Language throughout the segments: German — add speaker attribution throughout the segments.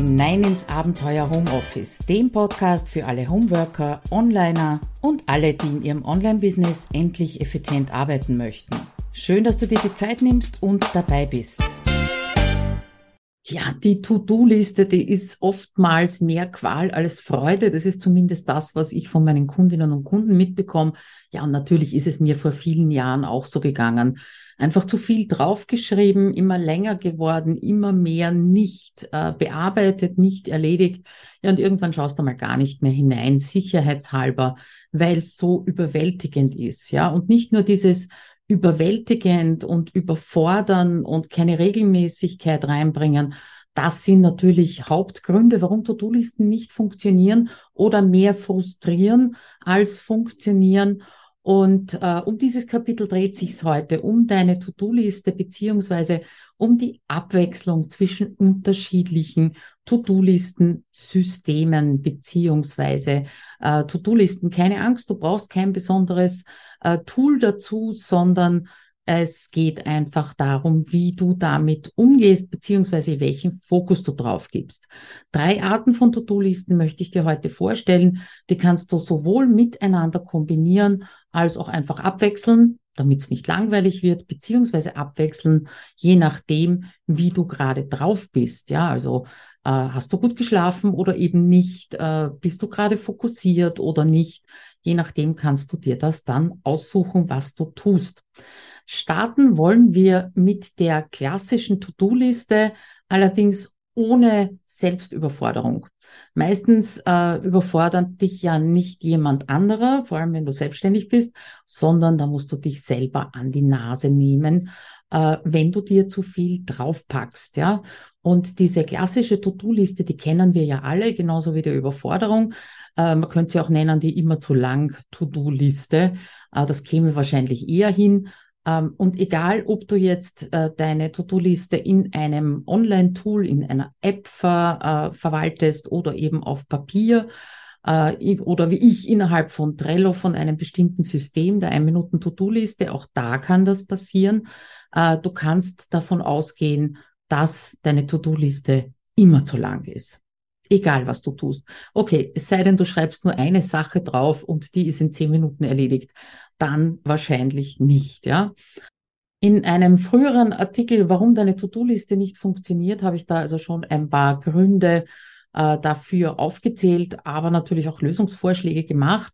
Speaker 1: hinein ins Abenteuer Homeoffice, dem Podcast für alle Homeworker, Onliner und alle, die in ihrem Online-Business endlich effizient arbeiten möchten. Schön, dass du dir die Zeit nimmst und dabei bist. Ja, die To-Do-Liste, die ist oftmals mehr Qual als Freude. Das ist zumindest das, was ich von meinen Kundinnen und Kunden mitbekomme. Ja, und natürlich ist es mir vor vielen Jahren auch so gegangen einfach zu viel draufgeschrieben, immer länger geworden, immer mehr nicht äh, bearbeitet, nicht erledigt. Ja, und irgendwann schaust du mal gar nicht mehr hinein, sicherheitshalber, weil es so überwältigend ist. Ja, und nicht nur dieses überwältigend und überfordern und keine Regelmäßigkeit reinbringen. Das sind natürlich Hauptgründe, warum To-Do-Listen nicht funktionieren oder mehr frustrieren als funktionieren. Und äh, um dieses Kapitel dreht sich heute, um deine To-Do-Liste beziehungsweise um die Abwechslung zwischen unterschiedlichen To-Do-Listen-Systemen beziehungsweise äh, To-Do-Listen. Keine Angst, du brauchst kein besonderes äh, Tool dazu, sondern es geht einfach darum, wie du damit umgehst, beziehungsweise welchen Fokus du drauf gibst. Drei Arten von To-Do-Listen möchte ich dir heute vorstellen. Die kannst du sowohl miteinander kombinieren, als auch einfach abwechseln, damit es nicht langweilig wird, beziehungsweise abwechseln, je nachdem, wie du gerade drauf bist. Ja, also äh, hast du gut geschlafen oder eben nicht? Äh, bist du gerade fokussiert oder nicht? Je nachdem kannst du dir das dann aussuchen, was du tust. Starten wollen wir mit der klassischen To-Do-Liste, allerdings ohne Selbstüberforderung. Meistens äh, überfordert dich ja nicht jemand anderer, vor allem wenn du selbstständig bist, sondern da musst du dich selber an die Nase nehmen, äh, wenn du dir zu viel draufpackst, ja. Und diese klassische To-Do-Liste, die kennen wir ja alle, genauso wie die Überforderung. Äh, man könnte sie auch nennen, die immer zu lang To-Do-Liste. Äh, das käme wahrscheinlich eher hin. Ähm, und egal, ob du jetzt äh, deine To-Do-Liste in einem Online-Tool, in einer App ver, äh, verwaltest oder eben auf Papier äh, oder wie ich innerhalb von Trello von einem bestimmten System der 1-Minuten-To-Do-Liste, auch da kann das passieren. Äh, du kannst davon ausgehen, dass deine To-Do-Liste immer zu lang ist. Egal, was du tust. Okay, es sei denn, du schreibst nur eine Sache drauf und die ist in zehn Minuten erledigt dann wahrscheinlich nicht, ja. In einem früheren Artikel, warum deine To-Do-Liste nicht funktioniert, habe ich da also schon ein paar Gründe äh, dafür aufgezählt, aber natürlich auch Lösungsvorschläge gemacht.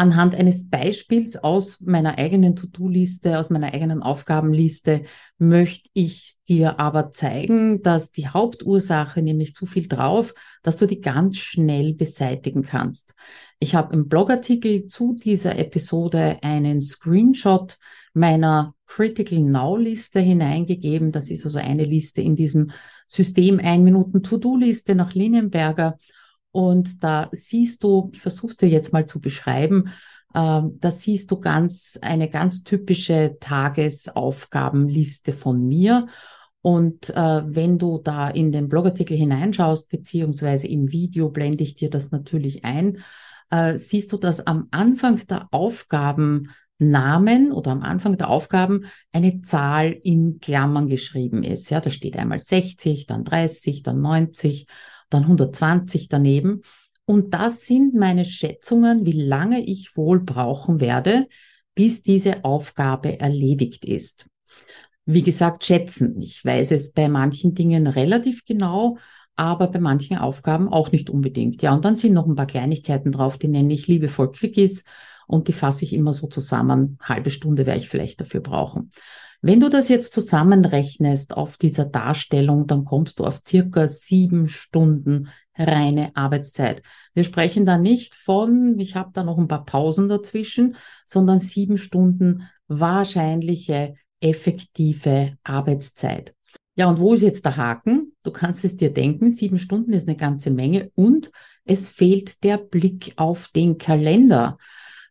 Speaker 1: Anhand eines Beispiels aus meiner eigenen To-Do-Liste, aus meiner eigenen Aufgabenliste, möchte ich dir aber zeigen, dass die Hauptursache, nämlich zu viel drauf, dass du die ganz schnell beseitigen kannst. Ich habe im Blogartikel zu dieser Episode einen Screenshot meiner Critical Now Liste hineingegeben. Das ist also eine Liste in diesem System 1 Minuten To-Do-Liste nach Linienberger. Und da siehst du, ich versuche es dir jetzt mal zu beschreiben, äh, da siehst du ganz eine ganz typische Tagesaufgabenliste von mir. Und äh, wenn du da in den Blogartikel hineinschaust, beziehungsweise im Video blende ich dir das natürlich ein, äh, siehst du, dass am Anfang der Aufgabennamen oder am Anfang der Aufgaben eine Zahl in Klammern geschrieben ist. Ja, da steht einmal 60, dann 30, dann 90 dann 120 daneben. Und das sind meine Schätzungen, wie lange ich wohl brauchen werde, bis diese Aufgabe erledigt ist. Wie gesagt, schätzen. Ich weiß es bei manchen Dingen relativ genau, aber bei manchen Aufgaben auch nicht unbedingt. Ja, und dann sind noch ein paar Kleinigkeiten drauf, die nenne ich liebevoll Quickies und die fasse ich immer so zusammen. Halbe Stunde werde ich vielleicht dafür brauchen. Wenn du das jetzt zusammenrechnest auf dieser Darstellung, dann kommst du auf circa sieben Stunden reine Arbeitszeit. Wir sprechen da nicht von, ich habe da noch ein paar Pausen dazwischen, sondern sieben Stunden wahrscheinliche effektive Arbeitszeit. Ja, und wo ist jetzt der Haken? Du kannst es dir denken, sieben Stunden ist eine ganze Menge und es fehlt der Blick auf den Kalender.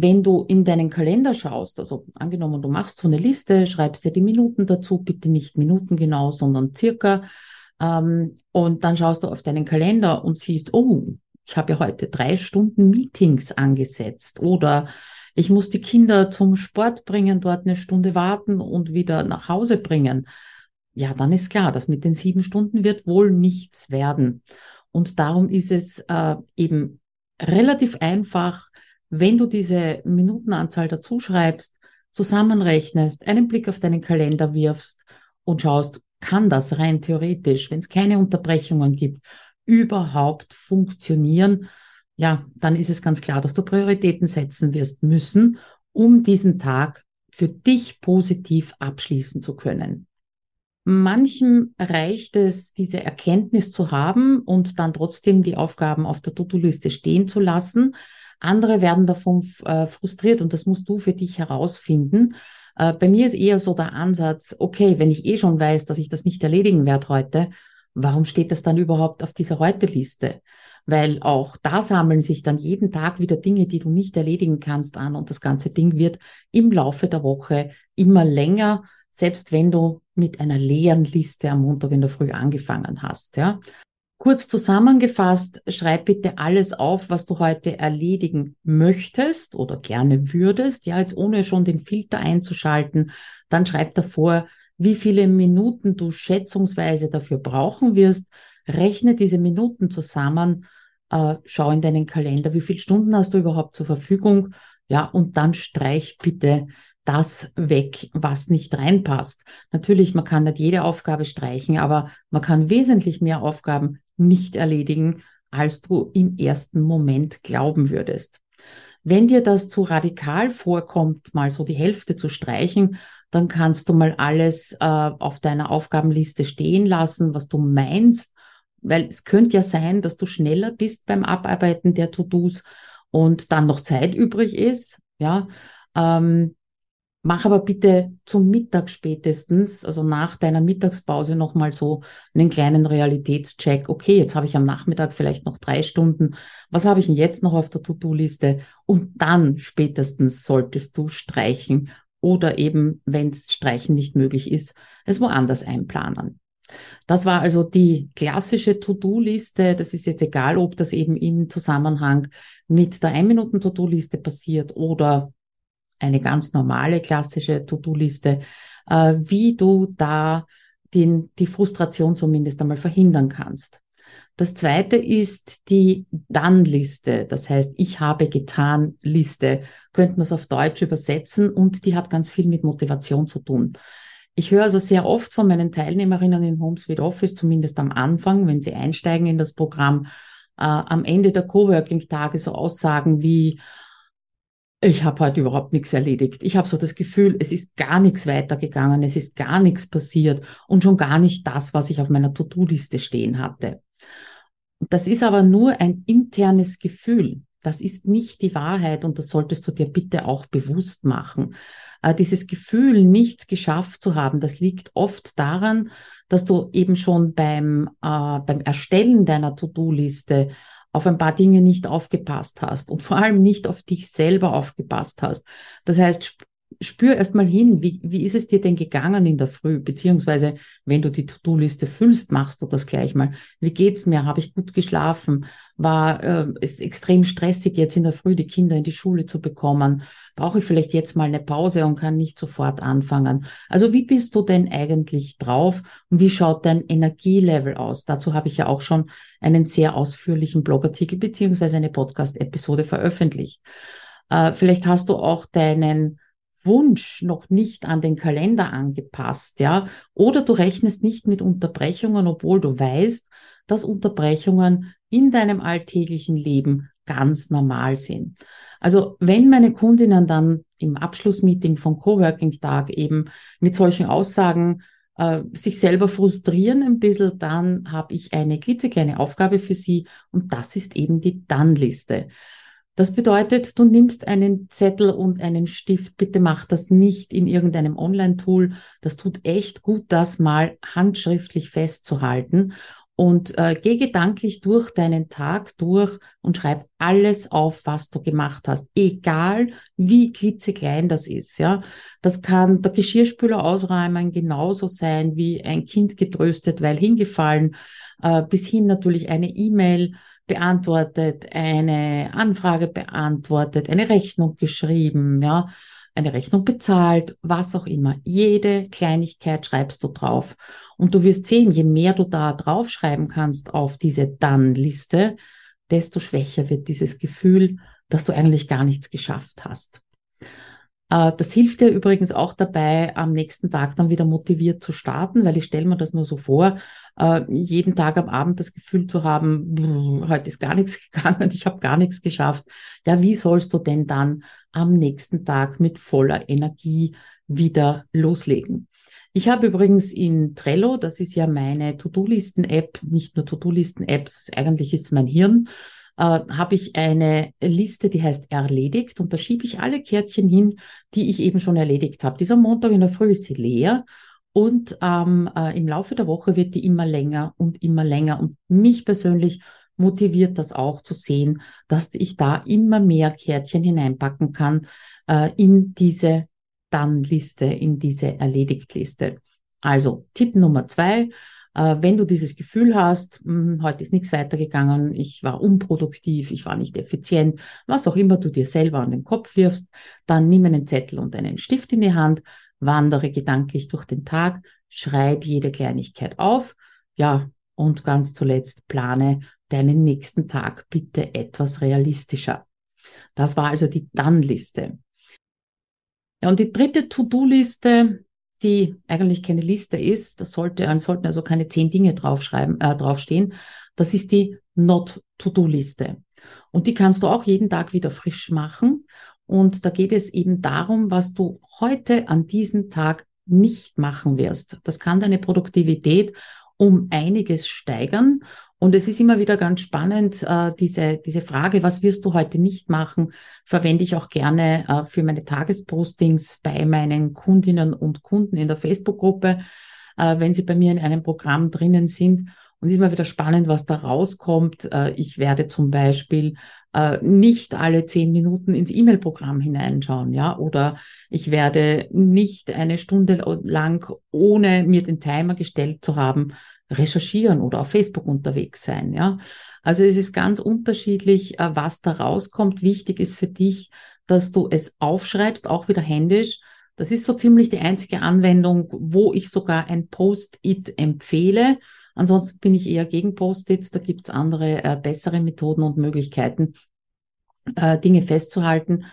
Speaker 1: Wenn du in deinen Kalender schaust, also angenommen, du machst so eine Liste, schreibst dir die Minuten dazu, bitte nicht Minuten genau, sondern circa, ähm, und dann schaust du auf deinen Kalender und siehst, oh, ich habe ja heute drei Stunden Meetings angesetzt oder ich muss die Kinder zum Sport bringen, dort eine Stunde warten und wieder nach Hause bringen. Ja, dann ist klar, dass mit den sieben Stunden wird wohl nichts werden. Und darum ist es äh, eben relativ einfach, wenn du diese Minutenanzahl dazu schreibst, zusammenrechnest, einen Blick auf deinen Kalender wirfst und schaust, kann das rein theoretisch, wenn es keine Unterbrechungen gibt, überhaupt funktionieren, ja, dann ist es ganz klar, dass du Prioritäten setzen wirst müssen, um diesen Tag für dich positiv abschließen zu können. Manchem reicht es, diese Erkenntnis zu haben und dann trotzdem die Aufgaben auf der To-Do-Liste stehen zu lassen. Andere werden davon äh, frustriert und das musst du für dich herausfinden. Äh, bei mir ist eher so der Ansatz, okay, wenn ich eh schon weiß, dass ich das nicht erledigen werde heute, warum steht das dann überhaupt auf dieser Heute-Liste? Weil auch da sammeln sich dann jeden Tag wieder Dinge, die du nicht erledigen kannst, an und das ganze Ding wird im Laufe der Woche immer länger, selbst wenn du mit einer leeren Liste am Montag in der Früh angefangen hast, ja. Kurz zusammengefasst, schreib bitte alles auf, was du heute erledigen möchtest oder gerne würdest. Ja, jetzt ohne schon den Filter einzuschalten. Dann schreib davor, wie viele Minuten du schätzungsweise dafür brauchen wirst. Rechne diese Minuten zusammen. Äh, schau in deinen Kalender, wie viele Stunden hast du überhaupt zur Verfügung. Ja, und dann streich bitte das weg, was nicht reinpasst. Natürlich, man kann nicht jede Aufgabe streichen, aber man kann wesentlich mehr Aufgaben nicht erledigen, als du im ersten Moment glauben würdest. Wenn dir das zu radikal vorkommt, mal so die Hälfte zu streichen, dann kannst du mal alles äh, auf deiner Aufgabenliste stehen lassen, was du meinst, weil es könnte ja sein, dass du schneller bist beim Abarbeiten der To-Dos und dann noch Zeit übrig ist, ja. Ähm, Mach aber bitte zum Mittag spätestens, also nach deiner Mittagspause nochmal so einen kleinen Realitätscheck. Okay, jetzt habe ich am Nachmittag vielleicht noch drei Stunden. Was habe ich denn jetzt noch auf der To-Do-Liste? Und dann spätestens solltest du streichen oder eben, wenn es streichen nicht möglich ist, es woanders einplanen. Das war also die klassische To-Do-Liste. Das ist jetzt egal, ob das eben im Zusammenhang mit der 1-Minuten-To-Do-Liste passiert oder eine ganz normale klassische To-Do-Liste, äh, wie du da den, die Frustration zumindest einmal verhindern kannst. Das zweite ist die Dann-Liste. Das heißt, ich habe getan Liste. Könnte man es auf Deutsch übersetzen und die hat ganz viel mit Motivation zu tun. Ich höre also sehr oft von meinen Teilnehmerinnen in Home Sweet Office, zumindest am Anfang, wenn sie einsteigen in das Programm, äh, am Ende der Coworking-Tage so Aussagen wie, ich habe heute überhaupt nichts erledigt. Ich habe so das Gefühl, es ist gar nichts weitergegangen, es ist gar nichts passiert und schon gar nicht das, was ich auf meiner To-Do-Liste stehen hatte. Das ist aber nur ein internes Gefühl. Das ist nicht die Wahrheit und das solltest du dir bitte auch bewusst machen. Äh, dieses Gefühl, nichts geschafft zu haben, das liegt oft daran, dass du eben schon beim, äh, beim Erstellen deiner To-Do-Liste auf ein paar Dinge nicht aufgepasst hast und vor allem nicht auf dich selber aufgepasst hast. Das heißt, spür erst mal hin, wie, wie ist es dir denn gegangen in der Früh? Beziehungsweise, wenn du die To-Do-Liste füllst, machst du das gleich mal. Wie geht's mir? Habe ich gut geschlafen? War äh, es extrem stressig, jetzt in der Früh die Kinder in die Schule zu bekommen? Brauche ich vielleicht jetzt mal eine Pause und kann nicht sofort anfangen? Also, wie bist du denn eigentlich drauf? Und wie schaut dein Energielevel aus? Dazu habe ich ja auch schon einen sehr ausführlichen Blogartikel beziehungsweise eine Podcast-Episode veröffentlicht. Äh, vielleicht hast du auch deinen Wunsch noch nicht an den Kalender angepasst, ja, oder du rechnest nicht mit Unterbrechungen, obwohl du weißt, dass Unterbrechungen in deinem alltäglichen Leben ganz normal sind. Also wenn meine Kundinnen dann im Abschlussmeeting von Coworking-Tag eben mit solchen Aussagen äh, sich selber frustrieren ein bisschen, dann habe ich eine klitzekleine Aufgabe für sie und das ist eben die Dann-Liste. Das bedeutet, du nimmst einen Zettel und einen Stift. Bitte mach das nicht in irgendeinem Online-Tool. Das tut echt gut, das mal handschriftlich festzuhalten. Und äh, geh gedanklich durch deinen Tag durch und schreib alles auf, was du gemacht hast. Egal wie klitzeklein das ist, ja. Das kann der Geschirrspüler ausräumen genauso sein wie ein Kind getröstet, weil hingefallen, äh, bis hin natürlich eine E-Mail beantwortet, eine Anfrage beantwortet, eine Rechnung geschrieben, ja, eine Rechnung bezahlt, was auch immer. Jede Kleinigkeit schreibst du drauf. Und du wirst sehen, je mehr du da draufschreiben kannst auf diese Dann-Liste, desto schwächer wird dieses Gefühl, dass du eigentlich gar nichts geschafft hast. Äh, das hilft dir übrigens auch dabei, am nächsten Tag dann wieder motiviert zu starten, weil ich stelle mir das nur so vor, äh, jeden Tag am Abend das Gefühl zu haben, heute ist gar nichts gegangen, ich habe gar nichts geschafft. Ja, wie sollst du denn dann am nächsten Tag mit voller Energie wieder loslegen? Ich habe übrigens in Trello, das ist ja meine To-Do-Listen-App, nicht nur To-Do-Listen-Apps, eigentlich ist es mein Hirn, äh, habe ich eine Liste, die heißt erledigt und da schiebe ich alle Kärtchen hin, die ich eben schon erledigt habe. Dieser Montag in der Früh ist sie leer und ähm, äh, im Laufe der Woche wird die immer länger und immer länger. Und mich persönlich motiviert das auch zu sehen, dass ich da immer mehr Kärtchen hineinpacken kann äh, in diese Dann-Liste, in diese Erledigt-Liste. Also Tipp Nummer zwei, wenn du dieses Gefühl hast, hm, heute ist nichts weitergegangen, ich war unproduktiv, ich war nicht effizient, was auch immer du dir selber an den Kopf wirfst, dann nimm einen Zettel und einen Stift in die Hand, wandere gedanklich durch den Tag, schreib jede Kleinigkeit auf, ja, und ganz zuletzt plane deinen nächsten Tag bitte etwas realistischer. Das war also die Dann-Liste. Ja, und die dritte To-Do-Liste, die eigentlich keine Liste ist, das sollte, sollten also keine zehn Dinge draufschreiben, äh, draufstehen. Das ist die Not-To-Do-Liste. Und die kannst du auch jeden Tag wieder frisch machen. Und da geht es eben darum, was du heute an diesem Tag nicht machen wirst. Das kann deine Produktivität um einiges steigern. Und es ist immer wieder ganz spannend, äh, diese, diese Frage, was wirst du heute nicht machen, verwende ich auch gerne äh, für meine Tagespostings bei meinen Kundinnen und Kunden in der Facebook-Gruppe, äh, wenn sie bei mir in einem Programm drinnen sind. Und es ist immer wieder spannend, was da rauskommt. Ich werde zum Beispiel äh, nicht alle zehn Minuten ins E-Mail-Programm hineinschauen, ja, oder ich werde nicht eine Stunde lang, ohne mir den Timer gestellt zu haben, recherchieren oder auf Facebook unterwegs sein. Ja, also es ist ganz unterschiedlich, äh, was da rauskommt. Wichtig ist für dich, dass du es aufschreibst, auch wieder händisch. Das ist so ziemlich die einzige Anwendung, wo ich sogar ein Post-it empfehle. Ansonsten bin ich eher gegen Post-its. Da gibt's andere äh, bessere Methoden und Möglichkeiten, äh, Dinge festzuhalten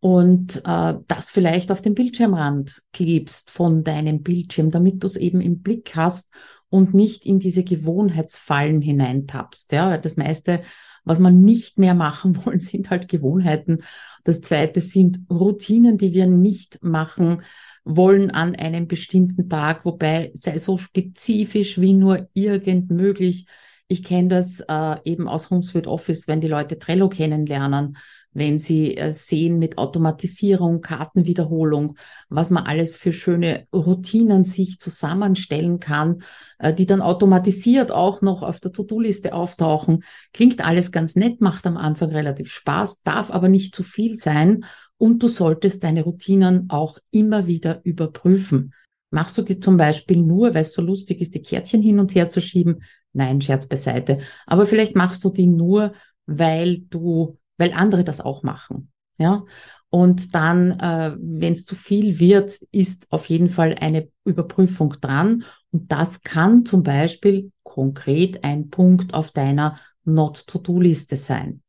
Speaker 1: und äh, das vielleicht auf den Bildschirmrand klebst von deinem Bildschirm, damit du es eben im Blick hast und nicht in diese Gewohnheitsfallen hineintappst. Ja, das meiste, was man nicht mehr machen wollen, sind halt Gewohnheiten. Das zweite sind Routinen, die wir nicht machen wollen an einem bestimmten Tag, wobei sei so spezifisch wie nur irgend möglich. Ich kenne das äh, eben aus HomeSuite Office, wenn die Leute Trello kennenlernen wenn Sie äh, sehen mit Automatisierung, Kartenwiederholung, was man alles für schöne Routinen sich zusammenstellen kann, äh, die dann automatisiert auch noch auf der To-Do-Liste auftauchen. Klingt alles ganz nett, macht am Anfang relativ Spaß, darf aber nicht zu viel sein und du solltest deine Routinen auch immer wieder überprüfen. Machst du die zum Beispiel nur, weil es so lustig ist, die Kärtchen hin und her zu schieben? Nein, Scherz beiseite. Aber vielleicht machst du die nur, weil du weil andere das auch machen. Ja. Und dann, äh, wenn es zu viel wird, ist auf jeden Fall eine Überprüfung dran. Und das kann zum Beispiel konkret ein Punkt auf deiner Not-to-Do-Liste sein.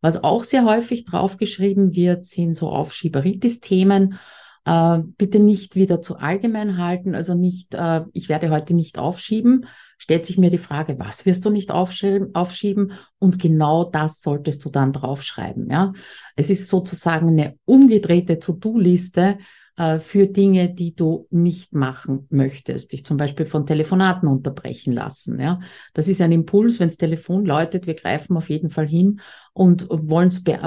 Speaker 1: Was auch sehr häufig draufgeschrieben wird, sind so Aufschieberitis-Themen. Äh, bitte nicht wieder zu allgemein halten, also nicht, äh, ich werde heute nicht aufschieben, stellt sich mir die Frage, was wirst du nicht aufschieben, aufschieben? Und genau das solltest du dann draufschreiben. Ja? Es ist sozusagen eine umgedrehte To-Do-Liste äh, für Dinge, die du nicht machen möchtest. Dich zum Beispiel von Telefonaten unterbrechen lassen. Ja? Das ist ein Impuls, wenn das Telefon läutet, wir greifen auf jeden Fall hin und wollen es be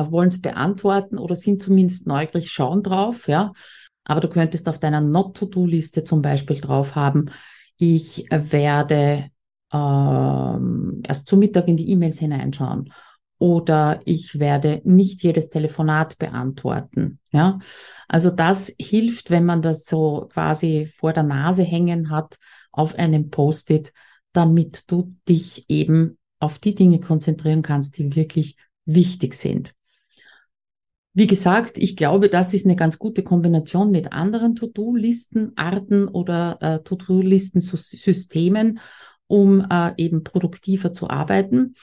Speaker 1: beantworten oder sind zumindest neugierig, schauen drauf. Ja? Aber du könntest auf deiner Not-to-Do-Liste zum Beispiel drauf haben, ich werde ähm, erst zum Mittag in die E-Mails hineinschauen oder ich werde nicht jedes Telefonat beantworten. Ja, also das hilft, wenn man das so quasi vor der Nase hängen hat auf einem Post-it, damit du dich eben auf die Dinge konzentrieren kannst, die wirklich wichtig sind. Wie gesagt, ich glaube, das ist eine ganz gute Kombination mit anderen To-Do-Listen-Arten oder äh, To-Do-Listen-Systemen, um äh, eben produktiver zu arbeiten.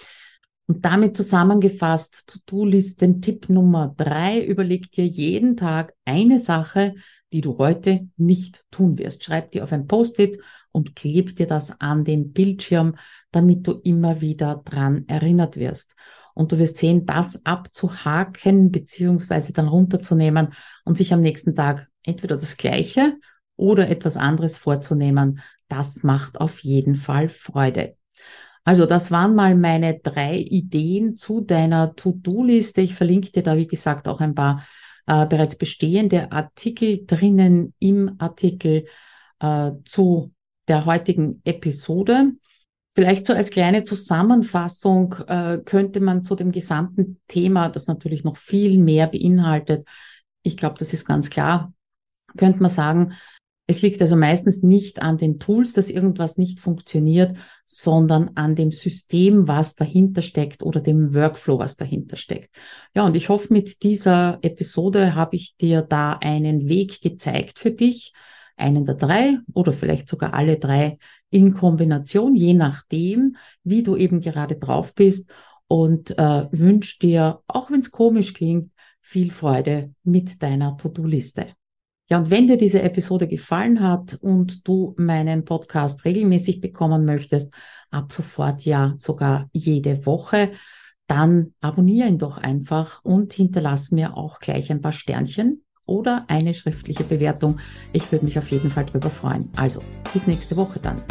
Speaker 1: Und damit zusammengefasst, To-Do-Listen-Tipp Nummer drei, überleg dir jeden Tag eine Sache, die du heute nicht tun wirst. Schreib dir auf ein Post-it und kleb dir das an den Bildschirm, damit du immer wieder dran erinnert wirst. Und du wirst sehen, das abzuhaken beziehungsweise dann runterzunehmen und sich am nächsten Tag entweder das Gleiche oder etwas anderes vorzunehmen. Das macht auf jeden Fall Freude. Also das waren mal meine drei Ideen zu deiner To-Do-Liste. Ich verlinke dir da, wie gesagt, auch ein paar äh, bereits bestehende Artikel drinnen im Artikel äh, zu der heutigen Episode. Vielleicht so als kleine Zusammenfassung äh, könnte man zu dem gesamten Thema, das natürlich noch viel mehr beinhaltet, ich glaube, das ist ganz klar, könnte man sagen, es liegt also meistens nicht an den Tools, dass irgendwas nicht funktioniert, sondern an dem System, was dahinter steckt oder dem Workflow, was dahinter steckt. Ja, und ich hoffe, mit dieser Episode habe ich dir da einen Weg gezeigt für dich, einen der drei oder vielleicht sogar alle drei in Kombination, je nachdem, wie du eben gerade drauf bist und äh, wünsche dir, auch wenn es komisch klingt, viel Freude mit deiner To-Do-Liste. Ja, und wenn dir diese Episode gefallen hat und du meinen Podcast regelmäßig bekommen möchtest, ab sofort ja sogar jede Woche, dann abonniere ihn doch einfach und hinterlass mir auch gleich ein paar Sternchen oder eine schriftliche Bewertung. Ich würde mich auf jeden Fall darüber freuen. Also, bis nächste Woche dann.